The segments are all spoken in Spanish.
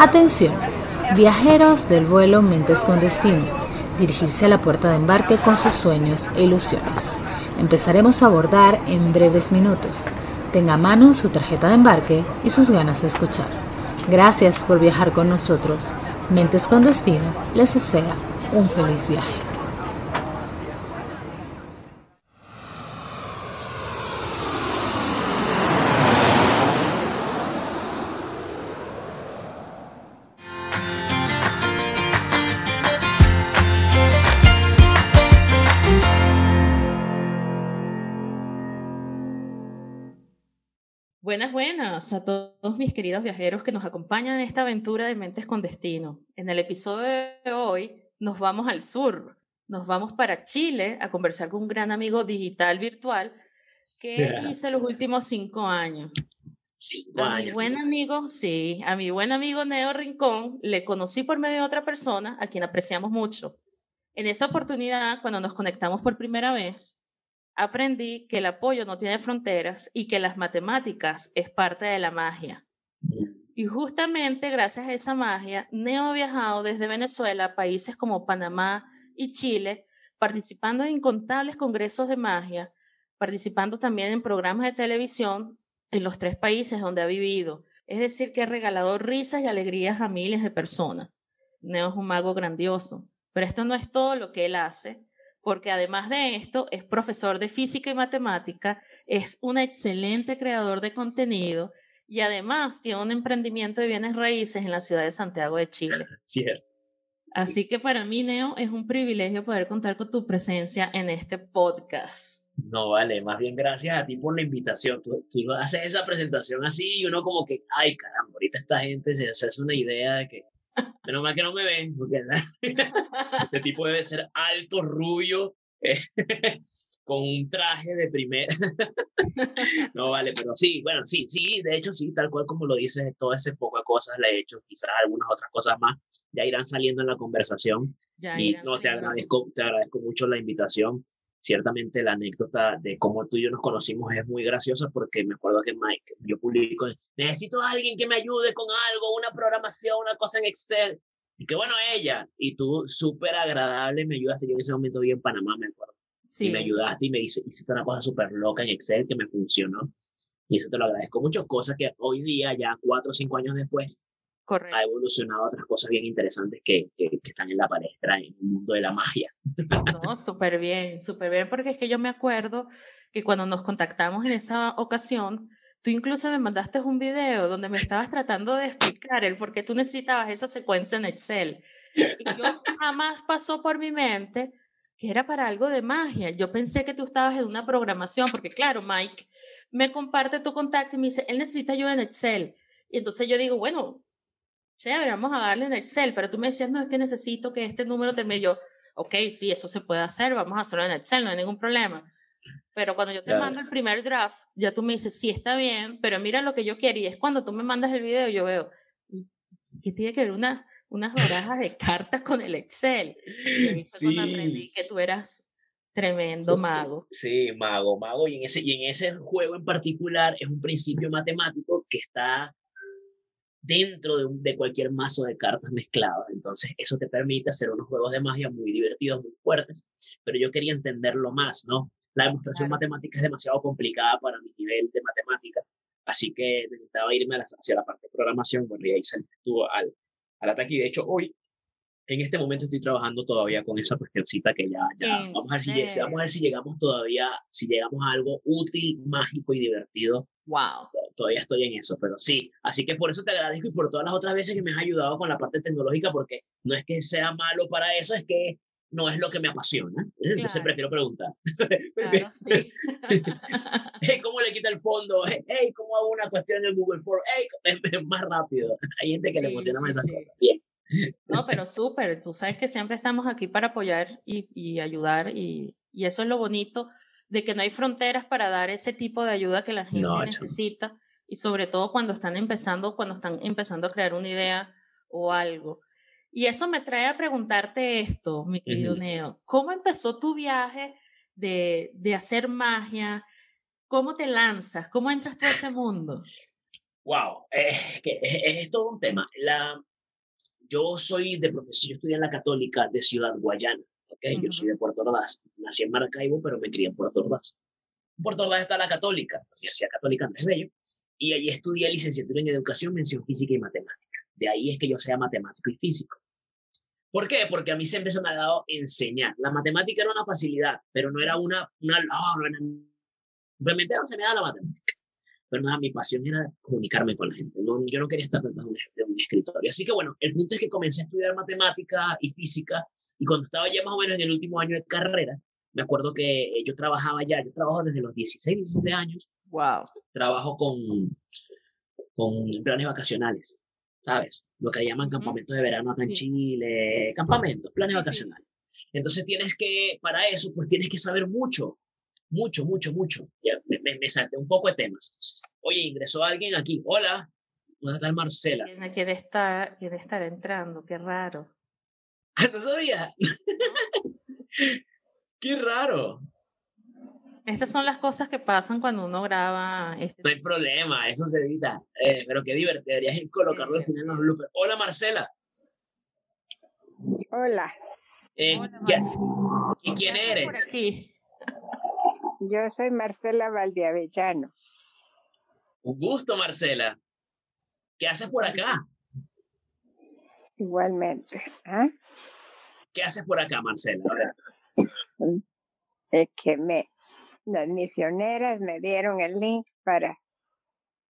Atención, viajeros del vuelo Mentes con Destino, dirigirse a la puerta de embarque con sus sueños e ilusiones. Empezaremos a abordar en breves minutos. Tenga a mano su tarjeta de embarque y sus ganas de escuchar. Gracias por viajar con nosotros. Mentes con Destino les desea un feliz viaje. Buenas, a todos mis queridos viajeros que nos acompañan en esta aventura de Mentes con Destino. En el episodio de hoy nos vamos al sur, nos vamos para Chile a conversar con un gran amigo digital virtual que hice los últimos cinco años. Cinco a años. mi buen amigo, sí, a mi buen amigo Neo Rincón le conocí por medio de otra persona a quien apreciamos mucho. En esa oportunidad, cuando nos conectamos por primera vez, aprendí que el apoyo no tiene fronteras y que las matemáticas es parte de la magia. Y justamente gracias a esa magia, Neo ha viajado desde Venezuela a países como Panamá y Chile, participando en incontables congresos de magia, participando también en programas de televisión en los tres países donde ha vivido. Es decir, que ha regalado risas y alegrías a miles de personas. Neo es un mago grandioso, pero esto no es todo lo que él hace porque además de esto es profesor de física y matemática, es un excelente creador de contenido y además tiene un emprendimiento de bienes raíces en la ciudad de Santiago de Chile. Cierto. Así que para mí, Neo, es un privilegio poder contar con tu presencia en este podcast. No, vale, más bien gracias a ti por la invitación. Tú, tú haces esa presentación así y uno como que, ay, caramba, ahorita esta gente se, se hace una idea de que, menos mal que no me ven, porque este tipo debe ser alto, rubio, eh, con un traje de primer. no, vale, pero sí, bueno, sí, sí, de hecho sí, tal cual como lo dices, todas esas pocas cosas le he hecho, quizás algunas otras cosas más ya irán saliendo en la conversación. Ya y no, te agradezco, te agradezco mucho la invitación. Ciertamente la anécdota de cómo tú y yo nos conocimos es muy graciosa porque me acuerdo que Mike, yo publico, necesito a alguien que me ayude con algo, una programación, una cosa en Excel. Y qué bueno ella. Y tú súper agradable, me ayudaste. Yo en ese momento vi en Panamá, me acuerdo. Sí, Y me ayudaste y me hice, hiciste una cosa súper loca en Excel que me funcionó. Y eso te lo agradezco mucho. Cosa que hoy día, ya cuatro o cinco años después, correcto. ha evolucionado otras cosas bien interesantes que, que, que están en la palestra en el mundo de la magia. No, súper bien, súper bien, porque es que yo me acuerdo que cuando nos contactamos en esa ocasión, tú incluso me mandaste un video donde me estabas tratando de explicar el por qué tú necesitabas esa secuencia en Excel. Y yo jamás pasó por mi mente que era para algo de magia. Yo pensé que tú estabas en una programación, porque claro, Mike me comparte tu contacto y me dice, él necesita ayuda en Excel. Y entonces yo digo, bueno, chévere, vamos a darle en Excel, pero tú me decías, no, es que necesito que este número termine yo. Ok, sí, eso se puede hacer, vamos a hacerlo en Excel, no hay ningún problema. Pero cuando yo te Claro. mando el primer draft, ya tú me dices, sí, está bien, pero mira lo que yo quiero. Y es cuando tú me mandas el video, yo veo, ¿y ¿qué tiene que ver una, unas barajas de cartas con el Excel? Y fue cuando Sí. aprendí que tú eras tremendo Sí, mago. Sí, mago, mago. Y en, ese, y en ese juego en particular es un principio matemático que está dentro de, de cualquier mazo de cartas mezcladas. Entonces, eso te permite hacer unos juegos de magia muy divertidos, muy fuertes. Pero yo quería entenderlo más, ¿no? La demostración Claro. matemática es demasiado complicada para mi nivel de matemática. Así que necesitaba irme hacia la parte de programación. Bueno, y ahí estuvo al, al ataque. Y de hecho, hoy, en este momento, estoy trabajando todavía con esa cuestioncita que ya, ya ¿En vamos, a ver si, vamos a ver si llegamos todavía, si llegamos a algo útil, mágico y divertido. Wow. Todavía estoy en eso, pero sí. Así que por eso te agradezco y por todas las otras veces que me has ayudado con la parte tecnológica, porque no es que sea malo para eso, es que no es lo que me apasiona. Entonces Claro. prefiero preguntar. Claro, sí. Hey, ¿cómo le quita el fondo? Hey, ¿cómo hago una cuestión en Google Form? Hey, más rápido. Hay gente que le Sí, emociona más sí, esas cosas. Bien. No, pero súper, tú sabes que siempre estamos aquí para apoyar y, y ayudar y, y eso es lo bonito de que no hay fronteras para dar ese tipo de ayuda que la gente No, necesita y sobre todo cuando están empezando, cuando están empezando a crear una idea o algo. Y eso me trae a preguntarte esto, mi querido Ujú. Neo, ¿cómo empezó tu viaje de, de hacer magia? ¿Cómo te lanzas? ¿Cómo entras tú a ese mundo? Wow, es que es, es todo un tema. La, yo soy de profesión, yo estudié en la Católica de Ciudad Guayana, ¿ok? Yo soy de Puerto Ordaz. Nací en Maracaibo, pero me crié en Puerto Ordaz. En Puerto Ordaz está la Católica, la Universidad Católica Andrés Bello, y allí estudié licenciatura en Educación, Mención Física y Matemática. De ahí es que yo sea matemático y físico. ¿Por qué? Porque a mí siempre se me ha dado enseñar. La matemática era una facilidad, pero no era una, una no, no simplemente se me da la matemática. Pero nada, mi pasión era comunicarme con la gente. No, yo no quería estar dentro de un, escritorio. Así que bueno, el punto es que comencé a estudiar matemática y física y cuando estaba ya más o menos en el último año de carrera, me acuerdo que eh, yo trabajaba ya, yo trabajo desde los 16, 17 años. Wow. Trabajo con, con planes vacacionales, ¿sabes? Lo que llaman campamentos de verano acá en Chile, campamentos, planes vacacionales. Entonces tienes que, para eso, pues tienes que saber mucho, mucho, mucho, mucho. Ya, me, me, salté un poco de temas. Oye, ingresó alguien aquí. Hola, ¿dónde está Marcela? Quiere estar, quiere estar entrando, qué raro. ¿No sabía? qué raro. Estas son las cosas que pasan cuando uno graba. Este... No hay problema, eso se edita. Eh, pero qué divertido, deberías colocarlo al final en los bloopers. Hola, Marcela. Hola. Eh, Hola ¿Y quién eres? Por aquí? Yo soy Marcela Valdeavellano. Un gusto, Marcela. ¿Qué haces por acá? Igualmente. ¿ah? ¿Qué haces por acá, Marcela? Es que me, las misioneras me dieron el link para...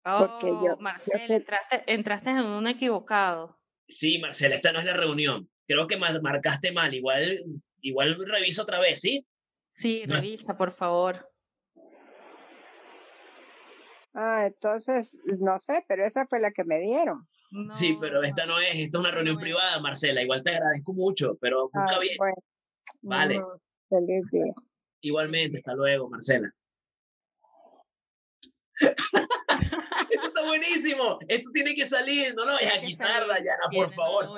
porque yo, oh, Marcela, entraste, entraste en un equivocado. Sí, Marcela, esta no es la reunión. Creo que marcaste mal. Igual, igual revisa otra vez, ¿sí? Sí, revisa, por favor. Ah, entonces, no sé, pero esa fue la que me dieron. sí, pero esta no es, esta es una reunión privada, Marcela. Igual te agradezco mucho, pero busca bien. vale. feliz día. Igualmente, hasta luego, Marcela. Esto está buenísimo. Esto tiene que salir. No lo vayas a quitar, Dayana, por favor.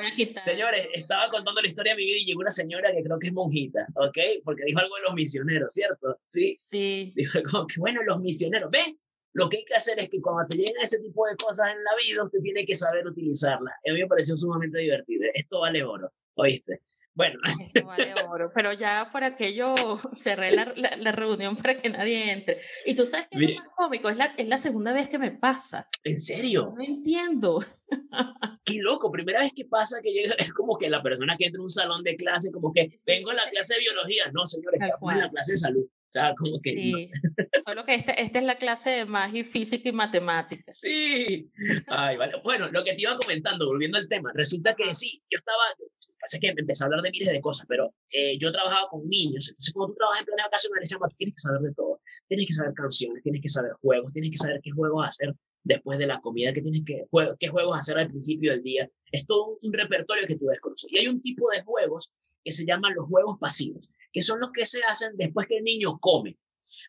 Señores, estaba contando la historia de mi vida y llegó una señora que creo que es monjita, ¿ok? Porque dijo algo de los misioneros, ¿cierto? Sí. Sí. Dijo como que, bueno, los misioneros, ven, lo que hay que hacer es que cuando te lleguen ese tipo de cosas en la vida, usted tiene que saber utilizarlas. A mí me pareció sumamente divertido. Esto vale oro, ¿oíste? Bueno. vale oro, pero ya por aquello cerré la, la, reunión para que nadie entre. Y tú sabes que es más cómico, es la, es la segunda vez que me pasa. ¿En serio? No entiendo. Qué loco, primera vez que pasa que llega, es como que la persona que entra a un salón de clase, como que vengo a la clase de biología. No, señores, estamos en la clase de salud. O sea, como que. Sí, solo que esta, esta es la clase de magia, física y matemática. Sí. Ay, vale. Bueno, lo que te iba comentando, volviendo al tema, resulta que sí, yo estaba, pasa que empecé a hablar de miles de cosas, pero eh, yo trabajaba con niños, entonces cuando tú trabajas en planes vacacionales, tienes que saber de todo. Tienes que saber canciones, tienes que saber juegos, tienes que saber qué juegos hacer después de la comida, qué, tienes que, qué juegos hacer al principio del día. Es todo un repertorio que tú desconoces. Y hay un tipo de juegos que se llaman los juegos pasivos que son los que se hacen después que el niño come.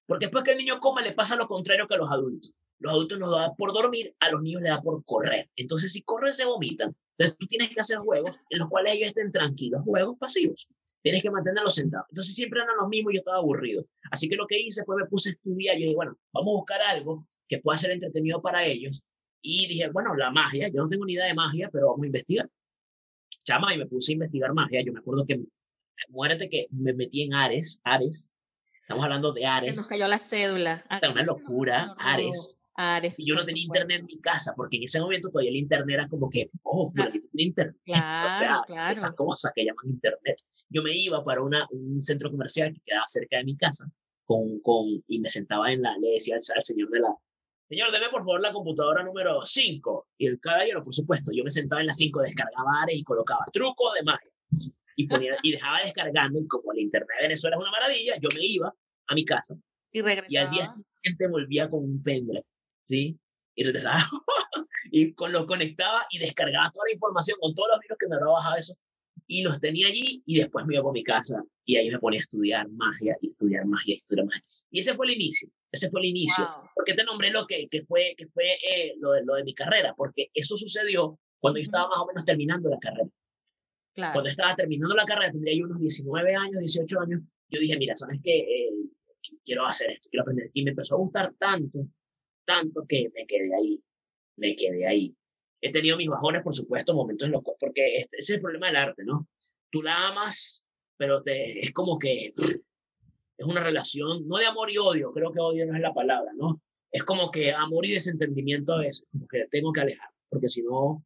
Porque después que el niño come le pasa lo contrario que a los adultos. Los adultos nos da por dormir, a los niños les da por correr. Entonces, si corren, se vomitan. Entonces, tú tienes que hacer juegos en los cuales ellos estén tranquilos, juegos pasivos. Tienes que mantenerlos sentados. Entonces, siempre eran los mismos y yo estaba aburrido. Así que lo que hice fue me puse a estudiar. Yo dije, bueno, vamos a buscar algo que pueda ser entretenido para ellos. Y dije, bueno, la magia, yo no tengo ni idea de magia, pero vamos a investigar. Chama, y me puse a investigar magia. Yo me acuerdo que muérete que me metí en Ares, Ares. Estamos hablando de Ares. Que nos cayó la cédula. Está una locura, Ares. Ares. Y yo no tenía internet en mi casa, porque en ese momento todavía el internet era como que, oh, claro. tiene internet. Claro, o sea, claro. esa cosa que llaman internet. Yo me iba para una, un centro comercial que quedaba cerca de mi casa, con, con, y me sentaba en la, le decía al, señor de la, señor, deme por favor la computadora número 5. Y el caballero, por supuesto, yo me sentaba en la 5, descargaba Ares y colocaba trucos de magia y, ponía, y dejaba descargando, y como el internet de Venezuela es una maravilla, yo me iba a mi casa y, y al día siguiente volvía con un pendrive, ¿sí? Y regresaba y con, lo conectaba y descargaba toda la información con todos los libros que me había bajado eso y los tenía allí y después me iba por mi casa y ahí me ponía a estudiar magia y estudiar magia y estudiar magia. Y ese fue el inicio, ese fue el inicio. porque te nombré lo que, que fue, que fue eh, lo, de, lo de mi carrera? Porque eso sucedió cuando yo estaba más o menos terminando la carrera. Cuando estaba terminando la carrera, tendría yo unos 19 años, 18 años, yo dije, mira, ¿sabes qué? Eh, quiero hacer esto, quiero aprender. Y me empezó a gustar tanto, tanto que me quedé ahí, me quedé ahí. he tenido mis bajones, por supuesto, momentos en los cuales, porque este, ese es el problema del arte, ¿no? Tú la amas, pero te, es como que es una relación, no de amor y odio, creo que odio no es la palabra, ¿no? Es como que amor y desentendimiento a veces, como que tengo que alejar, porque si no,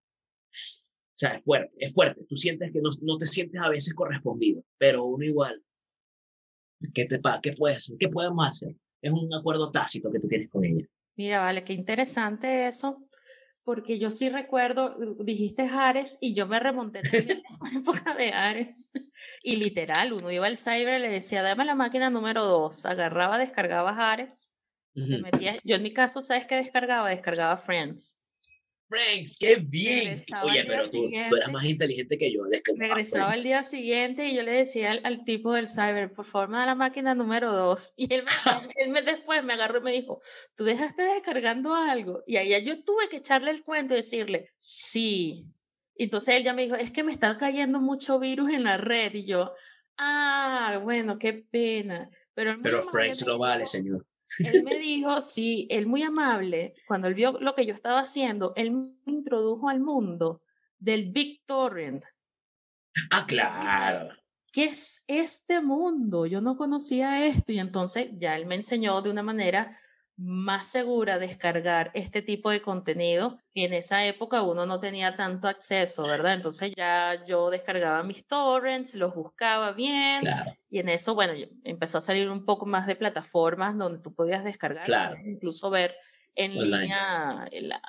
o sea, es fuerte, es fuerte. Tú sientes que no, no te sientes a veces correspondido, pero uno igual. ¿Qué, te, qué, puedes, ¿Qué podemos hacer? Es un acuerdo tácito que tú tienes con ella. Mira, vale, qué interesante eso porque yo sí recuerdo, dijiste Ares y yo me remonté también a esa época de Ares. Y literal, uno iba al cyber y le decía, dame la máquina número dos. Agarraba, descargaba Ares. yo en mi caso, ¿sabes qué descargaba? Descargaba Friends. Franks, qué bien. Oye, pero tú, tú, eras más inteligente que yo. Regresaba el día siguiente y yo le decía al, tipo del cyber, por favor, me da la máquina número dos. Y él, él me, después me agarró y me dijo, tú dejaste descargando algo. Y ahí yo tuve que echarle el cuento y decirle, sí. Y entonces él ya me dijo, es que me está cayendo mucho virus en la red. Y yo, ah, bueno, qué pena. Pero, pero Franks lo vale, señor. Él me dijo, sí, él muy amable, cuando él vio lo que yo estaba haciendo, él me introdujo al mundo del Big Torrent. Ah, claro. ¿Qué es este mundo? Yo no conocía esto y entonces ya él me enseñó de una manera más segura descargar este tipo de contenido y en esa época uno no tenía tanto acceso, ¿verdad? Entonces ya yo descargaba mis torrents, los buscaba bien y en eso, bueno, empezó a salir un poco más de plataformas donde tú podías descargar, incluso ver en línea la...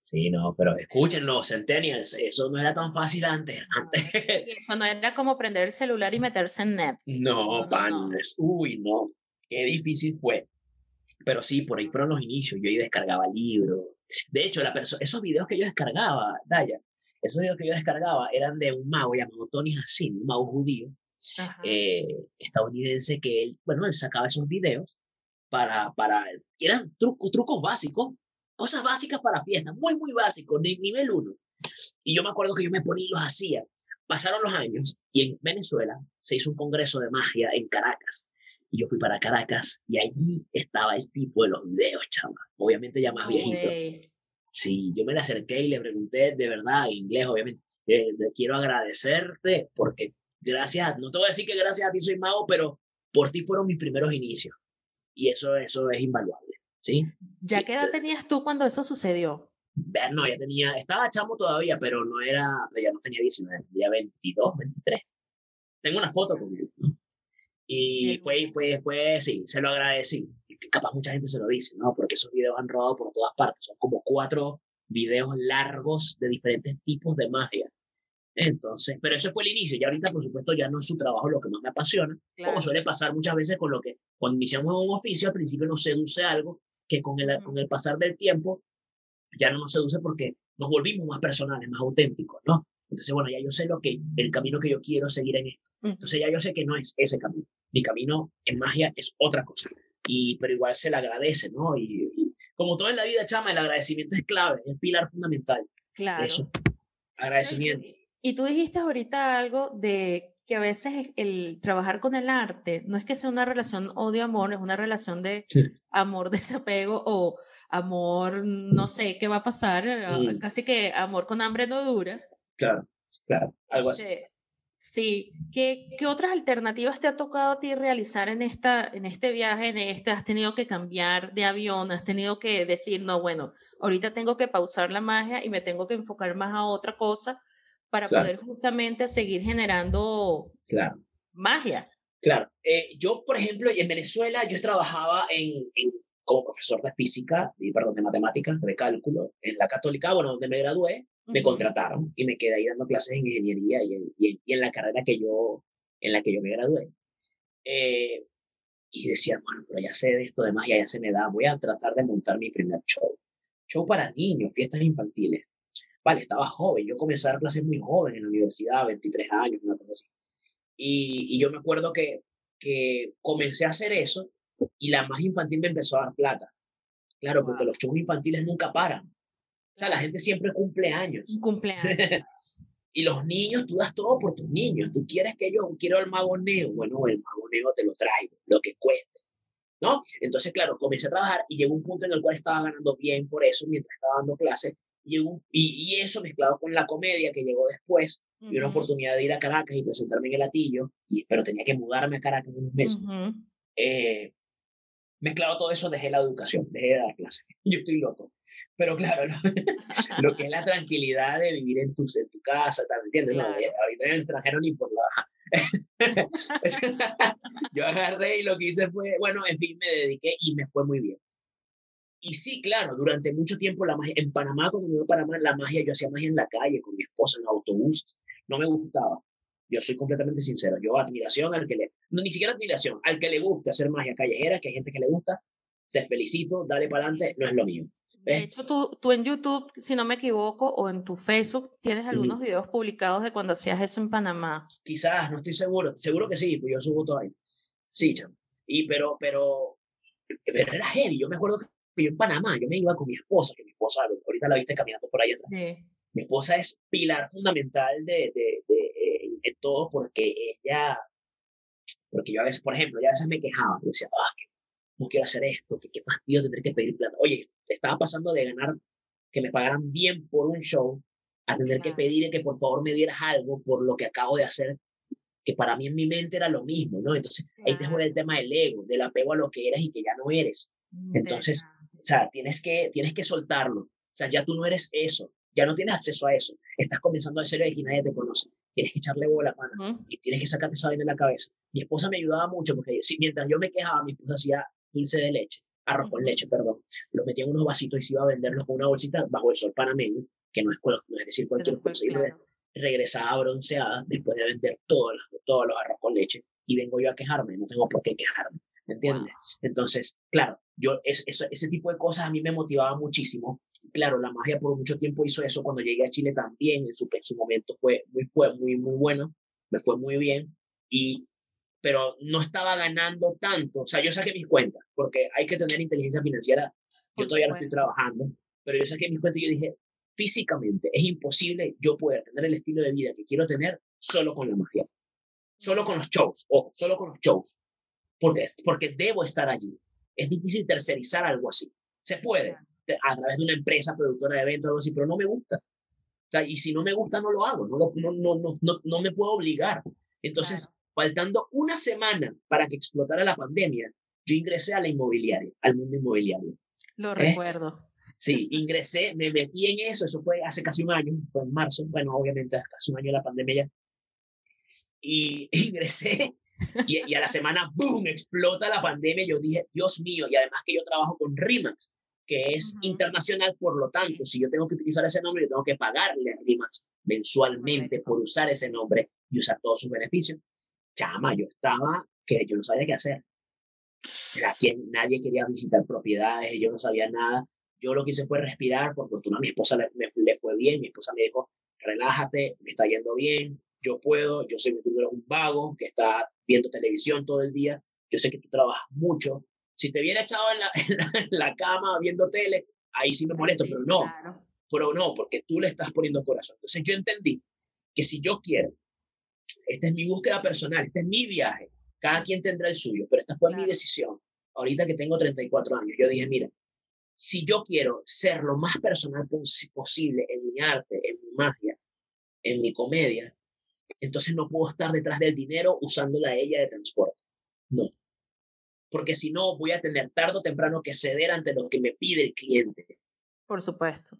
Sí, no, pero escúchenlo, Centennials, eso no era tan fácil antes. antes. Eso no era como prender el celular y meterse en net. No, no, uy, no, qué difícil fue. Pero sí, por ahí fueron los inicios. Yo ahí descargaba libros. De hecho, la esos videos que yo descargaba, Daya, esos videos que yo descargaba eran de un mago llamado Tony Hassin, un mago judío eh, estadounidense que él, bueno, él sacaba esos videos para, para, eran trucos, trucos básicos, cosas básicas para fiestas, muy, muy básicos, de nivel uno. Y yo me acuerdo que yo me ponía y los hacía. Pasaron los años y en Venezuela se hizo un congreso de magia en Caracas y yo fui para Caracas y allí estaba el tipo de los videos, chama. Obviamente ya más viejito. Sí, yo me le acerqué y le pregunté de verdad, en inglés, obviamente, eh, quiero agradecerte porque gracias, no te voy a decir que gracias a ti soy mago, pero por ti fueron mis primeros inicios. Y eso, eso es invaluable, ¿sí? ¿Ya qué edad tenías tú cuando eso sucedió? No, ya tenía, estaba chamo todavía, pero no era, ya no tenía 19, tenía 22, 23. Tengo una foto con él, ¿no? Y fue, fue, fue, sí, se lo agradecí. Capaz mucha gente se lo dice, ¿no? Porque esos videos han rodado por todas partes. Son como cuatro videos largos de diferentes tipos de magia. Entonces, pero eso fue el inicio. Y ahorita, por supuesto, ya no es su trabajo lo que más me apasiona. Como suele pasar muchas veces con lo que cuando iniciamos un oficio, al principio nos seduce algo que con el, con el pasar del tiempo ya no nos seduce porque nos volvimos más personales, más auténticos, ¿no? Entonces, bueno, ya yo sé lo que, el camino que yo quiero seguir en esto. Entonces ya yo sé que no es ese camino. Mi camino en magia es otra cosa. Y, pero igual se le agradece, ¿no? Y, como todo en la vida, chama, el agradecimiento es clave, es pilar fundamental. Claro. Eso. Agradecimiento. Y, tú dijiste ahorita algo de que a veces el trabajar con el arte no es que sea una relación odio-amor, es una relación de amor-desapego o amor, no sé qué va a pasar, mm. casi que amor con hambre no dura. Claro, claro, algo así. Sí, ¿Qué, ¿qué, otras alternativas te ha tocado a ti realizar en, esta, en este viaje? En este, ¿Has tenido que cambiar de avión? ¿Has tenido que decir, no, bueno, ahorita tengo que pausar la magia y me tengo que enfocar más a otra cosa para poder justamente seguir generando claro. magia? Claro. Eh, yo, por ejemplo, en Venezuela, yo trabajaba en, como profesor de física, y, perdón, de matemáticas, de cálculo, en la católica, bueno, donde me gradué, me contrataron y me quedé ahí dando clases en ingeniería y en, y en, la carrera que yo, en la que yo me gradué. Eh, y decía, bueno, pero ya sé de esto de magia, ya se me da, voy a tratar de montar mi primer show. Show para niños, fiestas infantiles. Vale, estaba joven, yo comencé a dar clases muy joven en la universidad, 23 años, una cosa así. Y, y yo me acuerdo que, que comencé a hacer eso y la más infantil me empezó a dar plata. Claro, porque los shows infantiles nunca paran. O sea, la gente siempre cumple años. Cumpleaños. y los niños, tú das todo por tus niños. Tú quieres que yo quiero el mago neo. Bueno, el mago neo te lo traigo, lo que cueste. ¿No? Entonces, claro, comencé a trabajar y llegó un punto en el cual estaba ganando bien por eso mientras estaba dando clases. y, y, eso mezclado con la comedia que llegó después, y una oportunidad de ir a Caracas y presentarme en el Latillo, y, pero tenía que mudarme a Caracas en unos meses. eh, mezclado todo eso, dejé la educación, dejé de dar clases. Yo estoy loco. Pero claro, lo, que es la tranquilidad de vivir en tu, en tu casa, ¿me entiendes? No, ahorita en el extranjero ni por la... yo agarré y lo que hice fue, bueno, en fin, me dediqué y me fue muy bien. Y sí, claro, durante mucho tiempo la magia, en Panamá, cuando me iba a Panamá, la magia, yo hacía magia en la calle con mi esposa, en autobús, no me gustaba. Yo soy completamente sincero. Yo admiración al que le, no ni siquiera admiración, al que le gusta hacer magia callejera, que hay gente que le gusta, te felicito, dale para adelante, no es lo mío. De hecho, tú, tú en YouTube, si no me equivoco, o en tu Facebook, tienes algunos videos publicados de cuando hacías eso en Panamá. Quizás, no estoy seguro. Seguro que sí, pues yo subo todo ahí. Sí, chamo. Y pero, pero, pero era heavy. Yo me acuerdo que yo en Panamá, yo me iba con mi esposa, que mi esposa, ahorita la viste caminando por ahí atrás. Mi esposa es pilar fundamental de, de, de, eh, todo porque ella, porque yo a veces, por ejemplo, ya a veces me quejaba, yo decía, ah, que no quiero hacer esto, que qué fastidio tener que pedir plata. Oye, estaba pasando de ganar, que me pagaran bien por un show, a tener que pedir que por favor me dieras algo por lo que acabo de hacer, que para mí en mi mente era lo mismo, ¿no? Entonces, ahí te juega el tema del ego, del apego a lo que eras y que ya no eres. Entonces, o sea, tienes que, tienes que soltarlo. O sea, ya tú no eres eso, ya no tienes acceso a eso. Estás comenzando a ser y nadie te conoce. Tienes que echarle bola, pana, y tienes que sacarte esa vaina de la cabeza. Mi esposa me ayudaba mucho porque si, mientras yo me quejaba, mi esposa hacía dulce de leche, arroz con leche, perdón. Los metía en unos vasitos y se iba a venderlos con una bolsita bajo el sol panameño, que no es, no es decir cualquier cosa. regresaba bronceada después de vender todos los, todos los arroz con leche y vengo yo a quejarme, no tengo por qué quejarme, ¿me entiendes? Entonces, claro, yo es, ese tipo de cosas a mí me motivaba muchísimo. Claro, la magia por mucho tiempo hizo eso. Cuando llegué a Chile también, en su, en su momento fue muy, fue muy, muy bueno, me fue muy bien. Y pero no estaba ganando tanto. O sea, yo saqué mis cuentas, porque hay que tener inteligencia financiera. Yo todavía lo estoy trabajando, pero yo saqué mis cuentas y yo dije, físicamente es imposible yo poder tener el estilo de vida que quiero tener solo con la magia, solo con los shows, o solo con los shows, porque, porque debo estar allí. Es difícil tercerizar algo así. Se puede, a través de una empresa productora de eventos algo así, pero no me gusta. O sea, y si no me gusta, no lo hago, no, no, no, no, no, me puedo obligar. Entonces, faltando una semana para que explotara la pandemia, yo ingresé a la inmobiliaria, al mundo inmobiliario. Lo ¿Eh? recuerdo. Sí, ingresé, me metí en eso, eso fue hace casi un año, fue en marzo, bueno, obviamente casi un año de la pandemia ya. Y ingresé y, y, a la semana, ¡boom!, explota la pandemia. Yo dije, Dios mío, y además que yo trabajo con RIMAX, que es internacional, por lo tanto, si yo tengo que utilizar ese nombre, yo tengo que pagarle a RIMAX mensualmente por usar ese nombre y usar todos sus beneficios chama, yo estaba que yo no sabía qué hacer. O nadie quería visitar propiedades, yo no sabía nada. Yo lo que hice fue respirar, por fortuna a mi esposa le, le, fue bien, mi esposa me dijo, relájate, me está yendo bien, yo puedo, yo sé que tú eres un vago que está viendo televisión todo el día, yo sé que tú trabajas mucho. Si te viene echado en la, en la, cama viendo tele, ahí sí me molesto, pero no, pero no, porque tú le estás poniendo corazón. Entonces yo entendí que si yo quiero esta es mi búsqueda personal, este es mi viaje. Cada quien tendrá el suyo, pero esta fue mi decisión. Ahorita que tengo 34 años, yo dije, mira, si yo quiero ser lo más personal posible en mi arte, en mi magia, en mi comedia, entonces no puedo estar detrás del dinero usándola a ella de transporte. No. Porque si no, voy a tener tarde o temprano que ceder ante lo que me pide el cliente. Por supuesto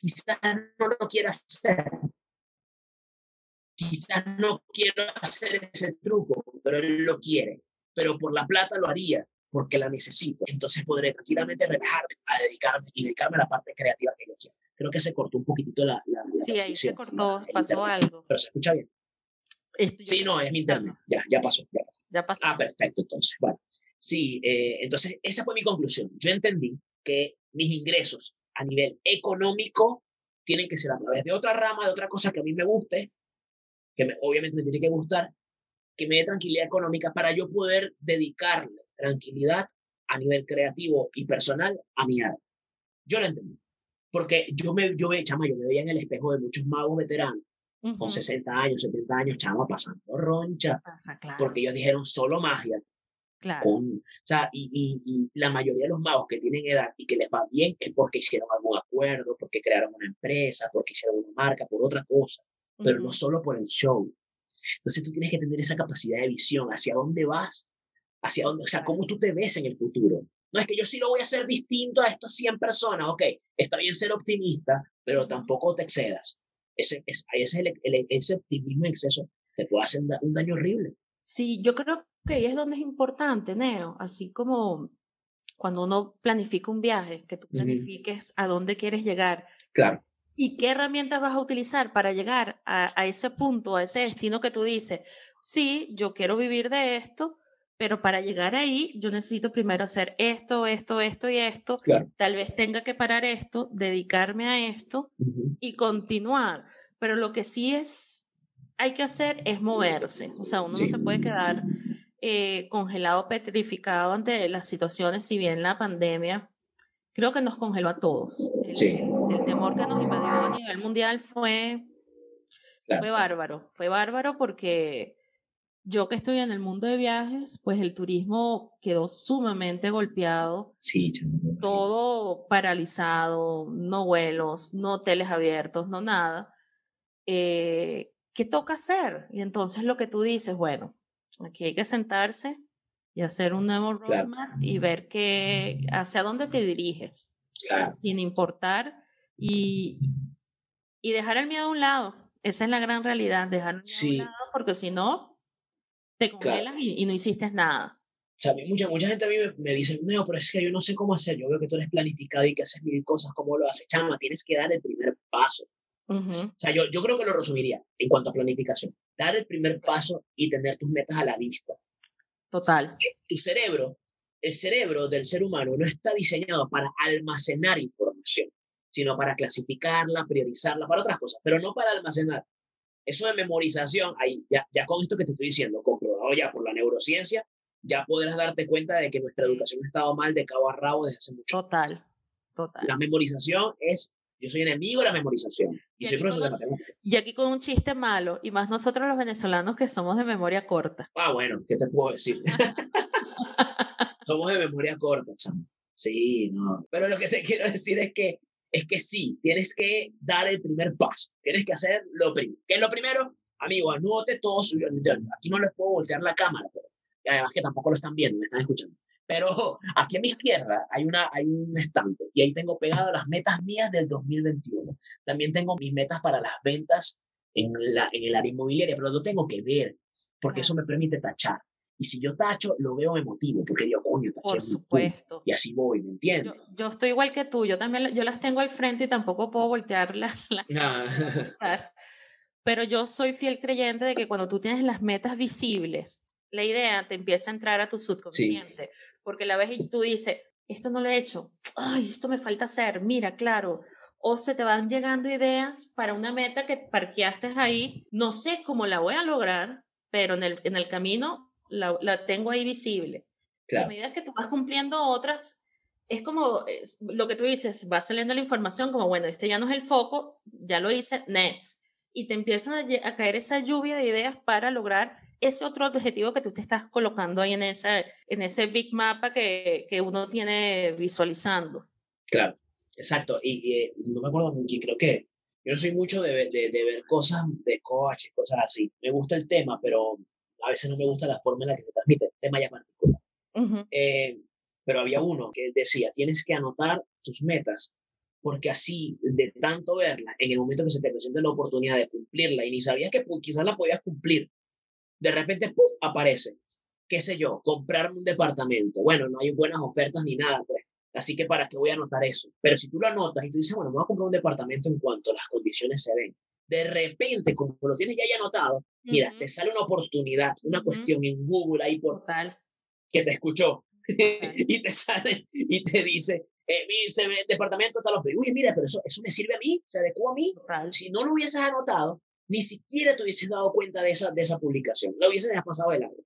quizás no lo quiera hacer. Quizás no quiero hacer ese truco, pero él lo quiere. Pero por la plata lo haría, porque la necesito. Entonces podré tranquilamente relajarme a dedicarme y dedicarme a la parte creativa que yo quiero. Creo que se cortó un poquitito la. la, sí, ahí se cortó, pasó algo. Pero se escucha bien. Sí, no, es mi internet. Ya, ya pasó, ya pasó. Ah, perfecto, entonces. Bueno, sí, eh, entonces esa fue mi conclusión. Yo entendí que mis ingresos a nivel económico tienen que ser a través de otra rama, de otra cosa que a mí me guste, que me, obviamente me tiene que gustar, que me dé tranquilidad económica para yo poder dedicarle tranquilidad a nivel creativo y personal a mi arte. Yo lo entendí. Porque yo me, yo, chama, yo me veía en el espejo de muchos magos veteranos, con 60 años, 70 años, chama, pasando roncha. Porque ellos dijeron solo magia. Claro. o sea, y, y, y, la mayoría de los magos que tienen edad y que les va bien es porque hicieron algún acuerdo, porque crearon una empresa, porque hicieron una marca, por otra cosa, pero no solo por el show. Entonces tú tienes que tener esa capacidad de visión, hacia dónde vas, hacia dónde, o sea, cómo tú te ves en el futuro. No es que yo sí lo voy a hacer distinto a estas 100 personas, ok, está bien ser optimista, pero tampoco te excedas. Ese, es, ese, el, ese optimismo en exceso te puede hacer un daño horrible. Sí, yo creo que ahí es donde es importante, Neo, así como cuando uno planifica un viaje, que tú planifiques a dónde quieres llegar. Claro. ¿Y qué herramientas vas a utilizar para llegar a, a, ese punto, a ese destino que tú dices? Sí, yo quiero vivir de esto, pero para llegar ahí yo necesito primero hacer esto, esto, esto y esto. Claro. Tal vez tenga que parar esto, dedicarme a esto y continuar. Pero lo que sí es, hay que hacer es moverse. O sea, uno Sí. no se puede quedar eh, congelado, petrificado ante las situaciones, si bien la pandemia creo que nos congeló a todos. El, Sí. el temor que nos invadió a nivel mundial fue, Claro. fue bárbaro. Fue bárbaro porque yo que estoy en el mundo de viajes, pues el turismo quedó sumamente golpeado, Sí, todo paralizado, no vuelos, no hoteles abiertos, no nada. Eh, ¿Qué toca hacer? Y entonces lo que tú dices, bueno, aquí hay que sentarse y hacer un nuevo Claro. roadmap y ver que, hacia dónde te diriges, Claro. sin importar y, y dejar el miedo a un lado. Esa es la gran realidad, dejar el miedo Sí. a un lado, porque si no, te congelas y, y no hiciste nada. O sea, a mí mucha, mucha gente a mí me, me dice, no, pero es que yo no sé cómo hacer. Yo veo que tú eres planificado y que haces mil cosas, ¿cómo lo haces? Chama, tienes que dar el primer paso. Ujú, O sea, yo, yo creo que lo resumiría en cuanto a planificación. Dar el primer paso y tener tus metas a la vista. Total. Tu cerebro, el cerebro del ser humano no está diseñado para almacenar información, sino para clasificarla, priorizarla, para otras cosas, pero no para almacenar. Eso de memorización, ahí, ya, ya con esto que te estoy diciendo, comprobado ya por la neurociencia, ya podrás darte cuenta de que nuestra educación ha estado mal de cabo a rabo desde hace mucho. Total. Total. La memorización es, yo soy enemigo de la memorización y Y soy profesor de matemáticas. Y aquí con un chiste malo, y más nosotros los venezolanos que somos de memoria corta. Ah, bueno, ¿qué te puedo decir? Somos de memoria corta, chamo. Sí, no. Pero lo que te quiero decir es que, es que sí, tienes que dar el primer paso. Tienes que hacer lo primero. ¿Qué es lo primero? Amigo, anote todos. yo- yo- Aquí no les puedo voltear la cámara, pero y además que tampoco lo están viendo, me están escuchando. Pero aquí a mi izquierda hay, una, hay un estante y ahí tengo pegado las metas mías del 2021. También tengo mis metas para las ventas en, la, en el área inmobiliaria, pero lo tengo que ver, porque eso me permite tachar. Y si yo tacho, lo veo emotivo, porque digo, coño, taché. Por muy cool". supuesto. Y así voy, ¿me entiendes? Yo, yo estoy igual que tú, yo también yo las tengo al frente y tampoco puedo voltear la, la Ah. Pero yo soy fiel creyente de que cuando tú tienes las metas visibles, la idea te empieza a entrar a tu subconsciente. Porque la ves y tú dices, esto no lo he hecho, ay, esto me falta hacer, mira, claro. O se te van llegando ideas para una meta que parqueaste ahí, no sé cómo la voy a lograr, pero en el, en el camino la, la tengo ahí visible. Y a claro, medida que tú vas cumpliendo otras, es como es lo que tú dices, va saliendo la información como, bueno, este ya no es el foco, ya lo hice, next. Y te empiezan a, caer esa lluvia de ideas para lograr ese otro objetivo que tú te estás colocando ahí en, esa, en ese big mapa que, que uno tiene visualizando. claro, exacto. Y, y, eh, no me acuerdo y creo que yo no soy mucho de, ver- de, de ver cosas de coach cosas así. Me gusta el tema, pero a veces no me gusta la forma en la que se transmite el tema ya particular. Eh, pero había uno que decía, tienes que anotar tus metas, porque así, de tanto verlas, en el momento que se te presente la oportunidad de cumplirla y ni sabías que quizás la podías cumplir, de repente, ¡puf!, aparece, qué sé yo, comprarme un departamento. Bueno, no hay buenas ofertas ni nada, pues. Así que para qué voy a anotar eso. Pero si tú lo anotas y tú dices, bueno, me voy a comprar un departamento en cuanto las condiciones se ven. De repente, como lo tienes ya ahí anotado, mira, te sale una oportunidad, una cuestión en Google ahí por Total. que te escuchó y te sale y te dice, eh, mi se ve- departamento está los Uy, mira, pero eso, eso me sirve a mí, se adecua a mí. Total. Si no lo hubieses anotado, ni siquiera te hubieses dado cuenta de esa, de esa publicación, lo hubieses pasado de largo.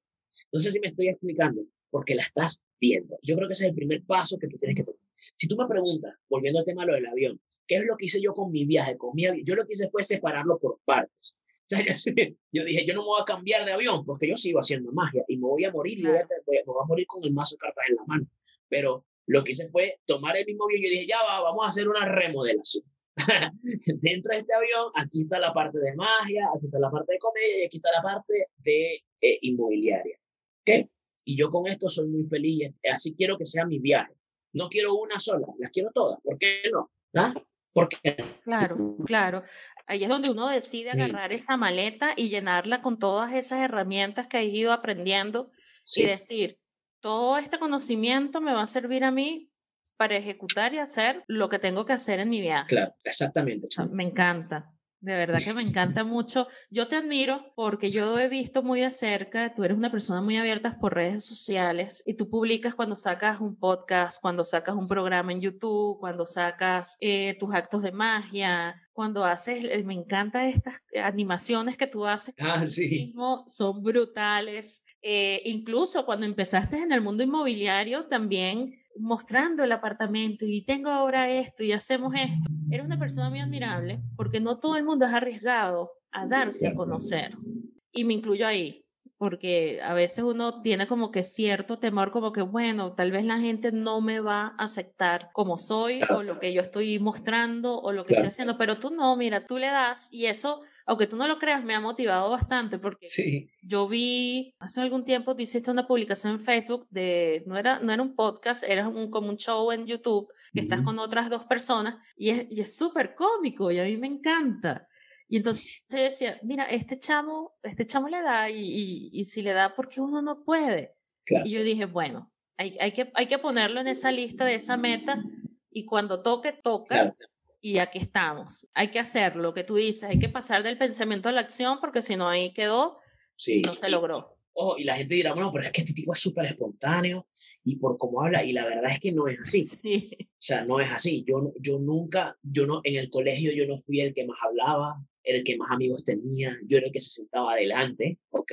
No sé si me estoy explicando, porque la estás viendo. Yo creo que ese es el primer paso que tú tienes que tomar. Si tú me preguntas, volviendo al tema de lo del avión, ¿qué es lo que hice yo con mi viaje? Con mi avión? Yo lo que hice fue separarlo por partes. yo dije, yo no me voy a cambiar de avión porque yo sigo haciendo magia y me voy a morir y voy a, voy a, me voy a morir con el mazo de cartas en la mano. Pero lo que hice fue tomar el mismo avión y yo dije, ya va, vamos a hacer una remodelación. Dentro de este avión, aquí está la parte de magia, aquí está la parte de comedia y aquí está la parte de eh, inmobiliaria. ¿Qué? Y yo con esto soy muy feliz, así quiero que sea mi viaje. No quiero una sola, las quiero todas. ¿Por qué no? ¿Ah? Porque... Claro, claro. Ahí es donde uno decide agarrar esa maleta y llenarla con todas esas herramientas que has ido aprendiendo y decir, todo este conocimiento me va a servir a mí para ejecutar y hacer lo que tengo que hacer en mi viaje. Claro, exactamente. Me encanta. De verdad que me encanta mucho. Yo te admiro porque yo he visto muy de cerca, tú eres una persona muy abierta por redes sociales y tú publicas cuando sacas un podcast, cuando sacas un programa en YouTube, cuando sacas eh, tus actos de magia, cuando haces, me encanta estas animaciones que tú haces. Ah, sí. son brutales. Eh, incluso cuando empezaste en el mundo inmobiliario, también mostrando el apartamento y tengo ahora esto y hacemos esto. Eres una persona muy admirable porque no todo el mundo es arriesgado a darse a conocer. Y me incluyo ahí, porque a veces uno tiene como que cierto temor, como que, bueno, tal vez la gente no me va a aceptar como soy o lo que yo estoy mostrando o lo que estoy haciendo, pero tú no, mira, tú le das y eso aunque tú no lo creas, me ha motivado bastante porque yo vi, hace algún tiempo tú hiciste una publicación en Facebook de, no era, no era un podcast, era un, como un show en YouTube, que estás con otras dos personas y es súper cómico y a mí me encanta. Y entonces se decía, mira, este chamo, este chamo le da y, y, si le da, porque uno no puede? Y yo dije, bueno, hay, hay, que, hay que ponerlo en esa lista de esa meta y cuando toque, toca y aquí estamos. Hay que hacer lo que tú dices, hay que pasar del pensamiento a la acción porque si no ahí quedó y no se logró. Ojo, y la gente dirá, bueno, pero es que este tipo es súper espontáneo y por cómo habla, y la verdad es que no es así. O sea, no es así. Yo, yo nunca, yo no, en el colegio yo no fui el que más hablaba, el que más amigos tenía, yo era el que se sentaba adelante, ¿ok?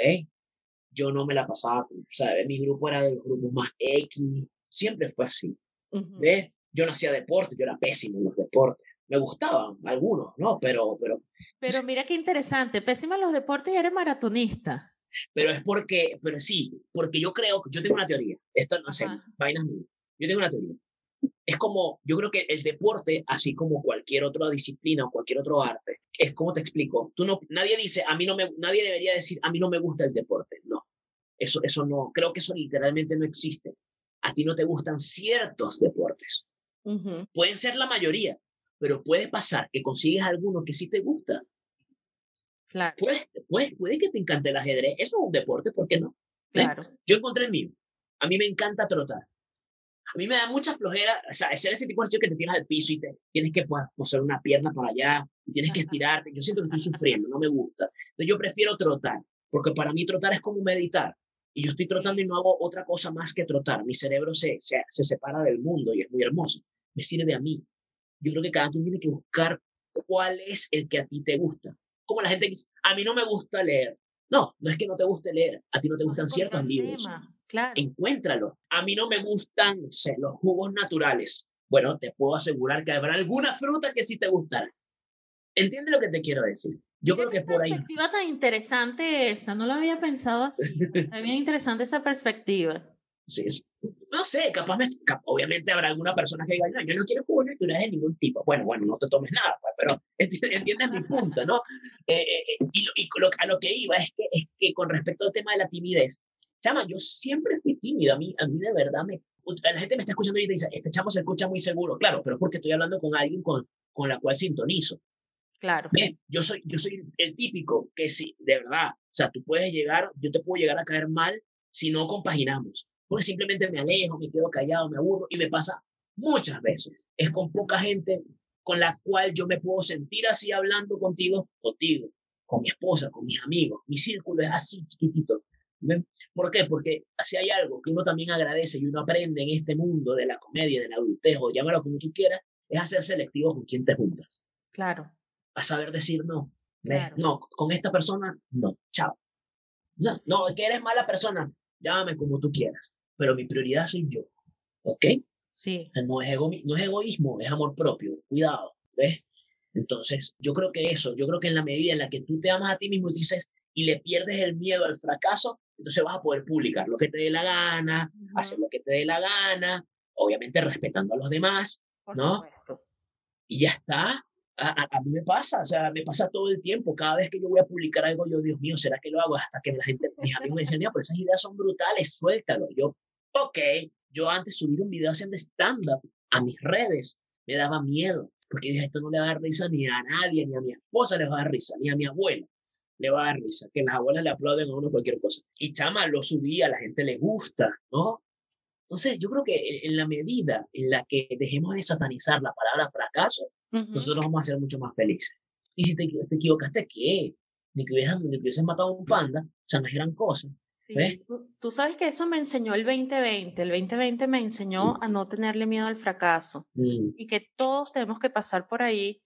Yo no me la pasaba, o sea, mi grupo era de los grupos más X, siempre fue así. ¿Ves? Yo no hacía deporte, yo era pésimo en los deportes me gustaban algunos, ¿no? Pero, pero... Pero mira qué interesante, pésimo en los deportes y eres maratonista. Pero es porque, pero sí, porque yo creo, yo tengo una teoría, esto no sé, vainas mías, yo tengo una teoría. Es como, yo creo que el deporte, así como cualquier otra disciplina o cualquier otro arte, es como te explico, tú no, nadie dice, a mí no me, nadie debería decir, a mí no me gusta el deporte, no. Eso, eso no, creo que eso literalmente no existe. A ti no te gustan ciertos deportes. Pueden ser la mayoría, pero puede pasar que consigues alguno que sí te gusta. Claro. Puede, puede, puede que te encante el ajedrez, eso es un deporte, ¿por qué no? Claro. Yo encontré el mío. A mí me encanta trotar. A mí me da mucha flojera, o sea, ser ese tipo de que te tiras al piso y te tienes que pues, poner una pierna para allá y tienes que estirarte. Yo siento que estoy sufriendo, no me gusta. Entonces yo prefiero trotar, porque para mí trotar es como meditar. Y yo estoy trotando y no hago otra cosa más que trotar. Mi cerebro se, se, se separa del mundo y es muy hermoso. Me sirve a mí yo creo que cada quien tiene que buscar cuál es el que a ti te gusta. Como la gente dice, a mí no me gusta leer. No, no es que no te guste leer, a ti no te gustan ciertos libros. Claro. Encuéntralo. A mí no me gustan los jugos naturales. Bueno, te puedo asegurar que habrá alguna fruta que sí te gustará. ¿Entiendes lo que te quiero decir? Yo creo que por ahí. perspectiva tan interesante esa, no lo había pensado así. Está bien interesante esa perspectiva. Sí, no sé, capaz, me, obviamente habrá alguna persona que diga, no, yo no quiero naturales de ningún tipo. Bueno, bueno, no te tomes nada, pues, pero entiendes mi punto, ¿no? Eh, eh, eh, y, y a lo que iba es que, es que con respecto al tema de la timidez, chama, yo siempre fui tímido, a mí, a mí de verdad me... La gente me está escuchando y dice, este chamo se escucha muy seguro, claro, pero porque estoy hablando con alguien con, con la cual sintonizo. Claro. Yo soy, yo soy el típico que sí, de verdad, o sea, tú puedes llegar, yo te puedo llegar a caer mal si no compaginamos porque simplemente me alejo, me quedo callado, me aburro y me pasa muchas veces. Es con poca gente con la cual yo me puedo sentir así hablando contigo, contigo, con mi esposa, con mis amigos. Mi círculo es así chiquitito. ¿Por qué? Porque si hay algo que uno también agradece y uno aprende en este mundo de la comedia, del adultez, o llámalo como tú quieras, es hacer selectivo con quien te juntas. Claro. A saber decir no. No, con esta persona, no, chao. No, no, que eres mala persona, llámame como tú quieras, pero mi prioridad soy yo, ¿ok? Sí. no, es no es egoísmo, es amor propio, cuidado, ¿ves? Entonces, yo creo que eso, yo creo que en la medida en la que tú te amas a ti mismo y dices y le pierdes el miedo al fracaso, entonces vas a poder publicar lo que te dé la gana, hacer lo que te dé la gana, obviamente respetando a los demás, ¿no? Y ya está. A, mí me pasa, o sea, me pasa todo el tiempo. Cada vez que yo voy a publicar algo, yo, Dios mío, ¿será que lo hago? Hasta que la gente, mis amigos me dicen, pero esas ideas son brutales, suéltalo. Yo, ok, yo antes subir un video haciendo stand-up a mis redes me daba miedo, porque dije, esto no le va a dar risa ni a nadie, ni a mi esposa le va a dar risa, ni a mi abuela le va a dar risa, que las abuelas le aplauden a uno cualquier cosa. Y chama, lo subí, a la gente le gusta, ¿no? Entonces, yo creo que en la medida en la que dejemos de satanizar la palabra fracaso, nosotros vamos a ser mucho más felices. Y si te, te equivocaste, ¿qué? Ni que, hubiesen, matado a un panda, o sea, no es gran cosa. Sí, tú, sabes que eso me enseñó el 2020. El 2020 me enseñó a no tenerle miedo al fracaso mm. y que todos tenemos que pasar por ahí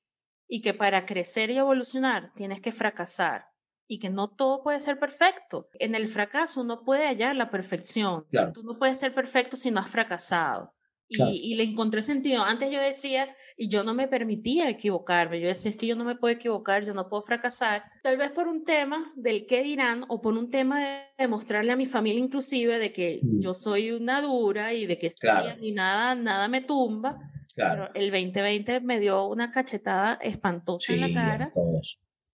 y que para crecer y evolucionar tienes que fracasar y que no todo puede ser perfecto. En el fracaso no puede hallar la perfección. Tú no puedes ser perfecto si no has fracasado. Y, le encontré sentido. Antes yo decía, y yo no me permitía equivocarme, yo decía, es que yo no me puedo equivocar, yo no puedo fracasar, tal vez por un tema del qué dirán o por un tema de demostrarle a mi familia inclusive de que mm. yo soy una dura y de que claro. ni nada, nada me tumba. Pero el 2020 me dio una cachetada espantosa en la cara.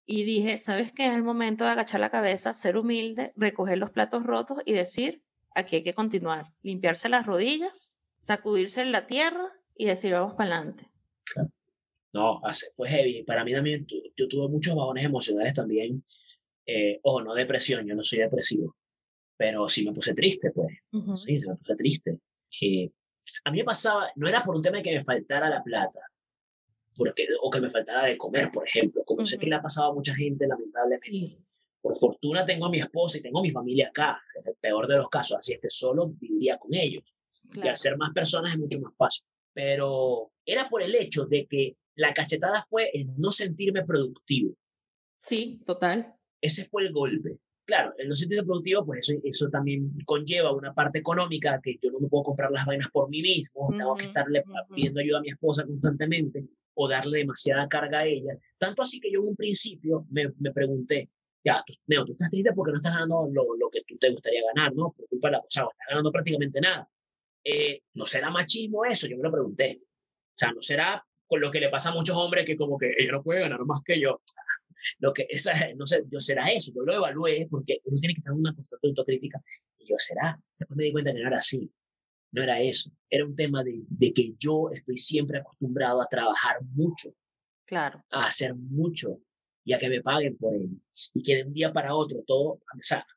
Y dije, ¿sabes qué? Es el momento de agachar la cabeza, ser humilde, recoger los platos rotos y decir, aquí hay que continuar. Limpiarse las rodillas, sacudirse en la tierra y decir, vamos para adelante. No, fue heavy. Para mí también, yo tuve muchos vagones emocionales también. Eh, ojo, no depresión, yo no soy depresivo. Pero sí me puse triste, pues. Sí, se me puse triste. a mí me pasaba, no era por un tema de que me faltara la plata, porque, o que me faltara de comer, por ejemplo, como sé que le ha pasado a mucha gente, lamentablemente. Por fortuna tengo a mi esposa y tengo a mi familia acá, en el peor de los casos, así es que solo viviría con ellos. Y al ser más personas es mucho más fácil. Pero era por el hecho de que la cachetada fue el no sentirme productivo. Sí, total. Ese fue el golpe. Claro, el no sentirme productivo, pues eso, eso también conlleva una parte económica, que yo no me puedo comprar las vainas por mí mismo, tengo que estarle pidiendo ayuda a mi esposa constantemente o darle demasiada carga a ella. Tanto así que yo en un principio me, me pregunté, ya, tú, Neo, tú estás triste porque no estás ganando lo, lo, que tú te gustaría ganar, ¿no? Por culpa de la cosa, estás ganando prácticamente nada. Eh, ¿No será machismo eso? Yo me lo pregunté. O sea, ¿no será con lo que le pasa a muchos hombres que como que ella no puede ganar más que yo? Lo que, esa, no sé, yo será eso, yo lo evalué porque uno tiene que estar en una constante autocrítica y yo será. Después me di cuenta que no era así no era eso, era un tema de, de, que yo estoy siempre acostumbrado a trabajar mucho, claro. a hacer mucho y a que me paguen por ello. Y que de un día para otro todo, o sea,